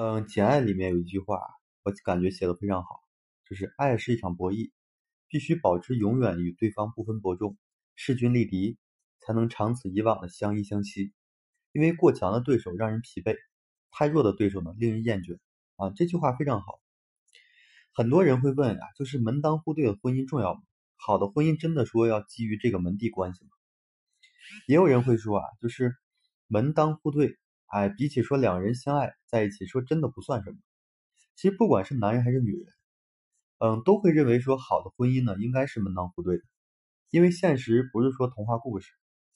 嗯，《简爱》里面有一句话，我感觉写的非常好，就是爱是一场博弈，必须保持永远与对方不分伯仲，势均力敌，才能长此以往的相依相惜。因为过强的对手让人疲惫，太弱的对手呢令人厌倦。啊，这句话非常好。很多人会问啊，就是门当户对的婚姻重要吗？好的婚姻真的说要基于这个门第关系吗？也有人会说啊，就是门当户对。哎，比起说两人相爱在一起，说真的不算什么。其实不管是男人还是女人，嗯，都会认为说好的婚姻呢，应该是门当户对的。因为现实不是说童话故事，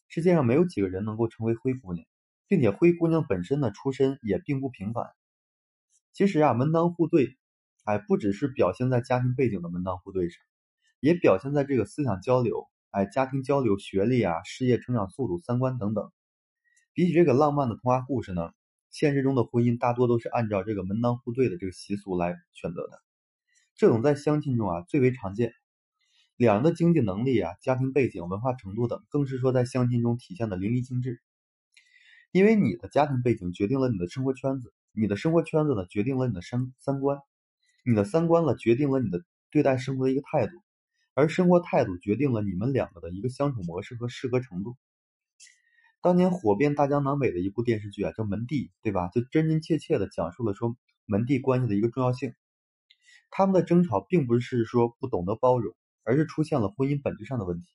世界上没有几个人能够成为灰姑娘，并且灰姑娘本身呢出身也并不平凡。其实啊，门当户对，哎，不只是表现在家庭背景的门当户对上，也表现在这个思想交流，哎，家庭交流、学历啊、事业成长速度、三观等等。比起这个浪漫的童话故事呢，现实中的婚姻大多都是按照这个门当户对的这个习俗来选择的。这种在相亲中啊最为常见。两人的经济能力啊、家庭背景、文化程度等，更是说在相亲中体现的淋漓尽致。因为你的家庭背景决定了你的生活圈子，你的生活圈子呢决定了你的三三观，你的三观呢决定了你的对待生活的一个态度，而生活态度决定了你们两个的一个相处模式和适合程度。当年火遍大江南北的一部电视剧啊，叫《门第》，对吧？就真真切切的讲述了说门第关系的一个重要性。他们的争吵并不是说不懂得包容，而是出现了婚姻本质上的问题。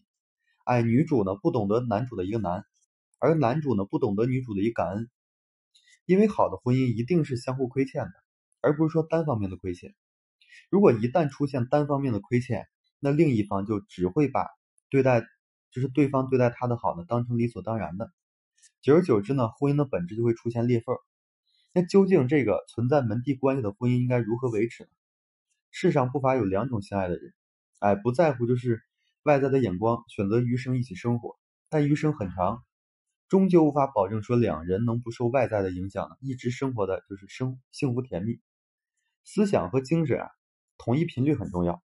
哎，女主呢不懂得男主的一个难，而男主呢不懂得女主的一个感恩。因为好的婚姻一定是相互亏欠的，而不是说单方面的亏欠。如果一旦出现单方面的亏欠，那另一方就只会把对待。就是对方对待他的好呢，当成理所当然的，久而久之呢，婚姻的本质就会出现裂缝。那究竟这个存在门第关系的婚姻应该如何维持呢？世上不乏有两种相爱的人，哎，不在乎就是外在的眼光，选择余生一起生活，但余生很长，终究无法保证说两人能不受外在的影响呢，一直生活的就是生幸福甜蜜。思想和精神啊，统一频率很重要。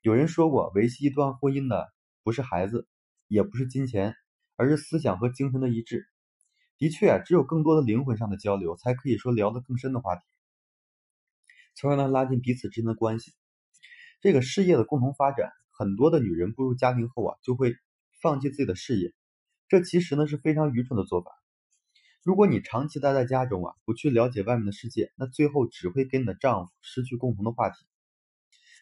有人说过，维系一段婚姻的不是孩子。也不是金钱，而是思想和精神的一致。的确啊，只有更多的灵魂上的交流，才可以说聊得更深的话题，从而呢拉近彼此之间的关系。这个事业的共同发展，很多的女人步入家庭后啊，就会放弃自己的事业，这其实呢是非常愚蠢的做法。如果你长期待在家中啊，不去了解外面的世界，那最后只会跟你的丈夫失去共同的话题。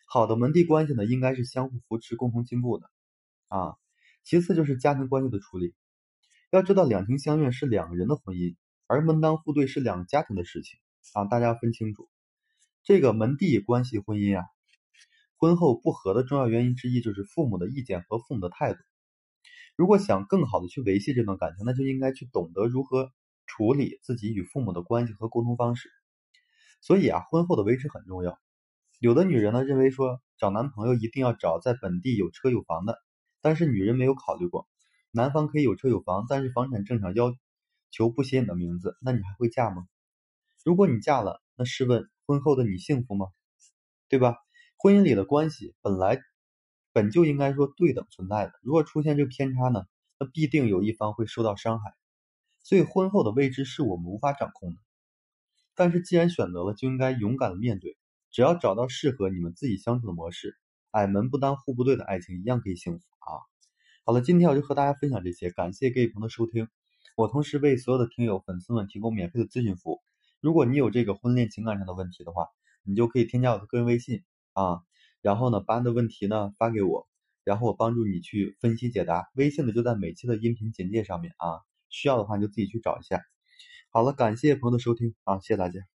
好的门第关系呢，应该是相互扶持、共同进步的啊。其次就是家庭关系的处理，要知道两情相悦是两个人的婚姻，而门当户对是两个家庭的事情啊，大家分清楚。这个门第关系婚姻啊，婚后不和的重要原因之一就是父母的意见和父母的态度。如果想更好的去维系这段感情，那就应该去懂得如何处理自己与父母的关系和沟通方式。所以啊，婚后的维持很重要。有的女人呢认为说找男朋友一定要找在本地有车有房的。但是女人没有考虑过，男方可以有车有房，但是房产证上要求不写你的名字，那你还会嫁吗？如果你嫁了，那试问婚后的你幸福吗？对吧？婚姻里的关系本来本就应该说对等存在的，如果出现这个偏差呢，那必定有一方会受到伤害。所以婚后的未知是我们无法掌控的，但是既然选择了，就应该勇敢的面对，只要找到适合你们自己相处的模式。哎，门不当户不对的爱情一样可以幸福啊！好了，今天我就和大家分享这些，感谢各位朋友的收听。我同时为所有的听友粉丝们提供免费的咨询服务。如果你有这个婚恋情感上的问题的话，你就可以添加我的个人微信啊，然后呢把你的问题呢发给我，然后我帮助你去分析解答。微信呢就在每期的音频简介上面啊，需要的话你就自己去找一下。好了，感谢朋友的收听啊，谢谢大家。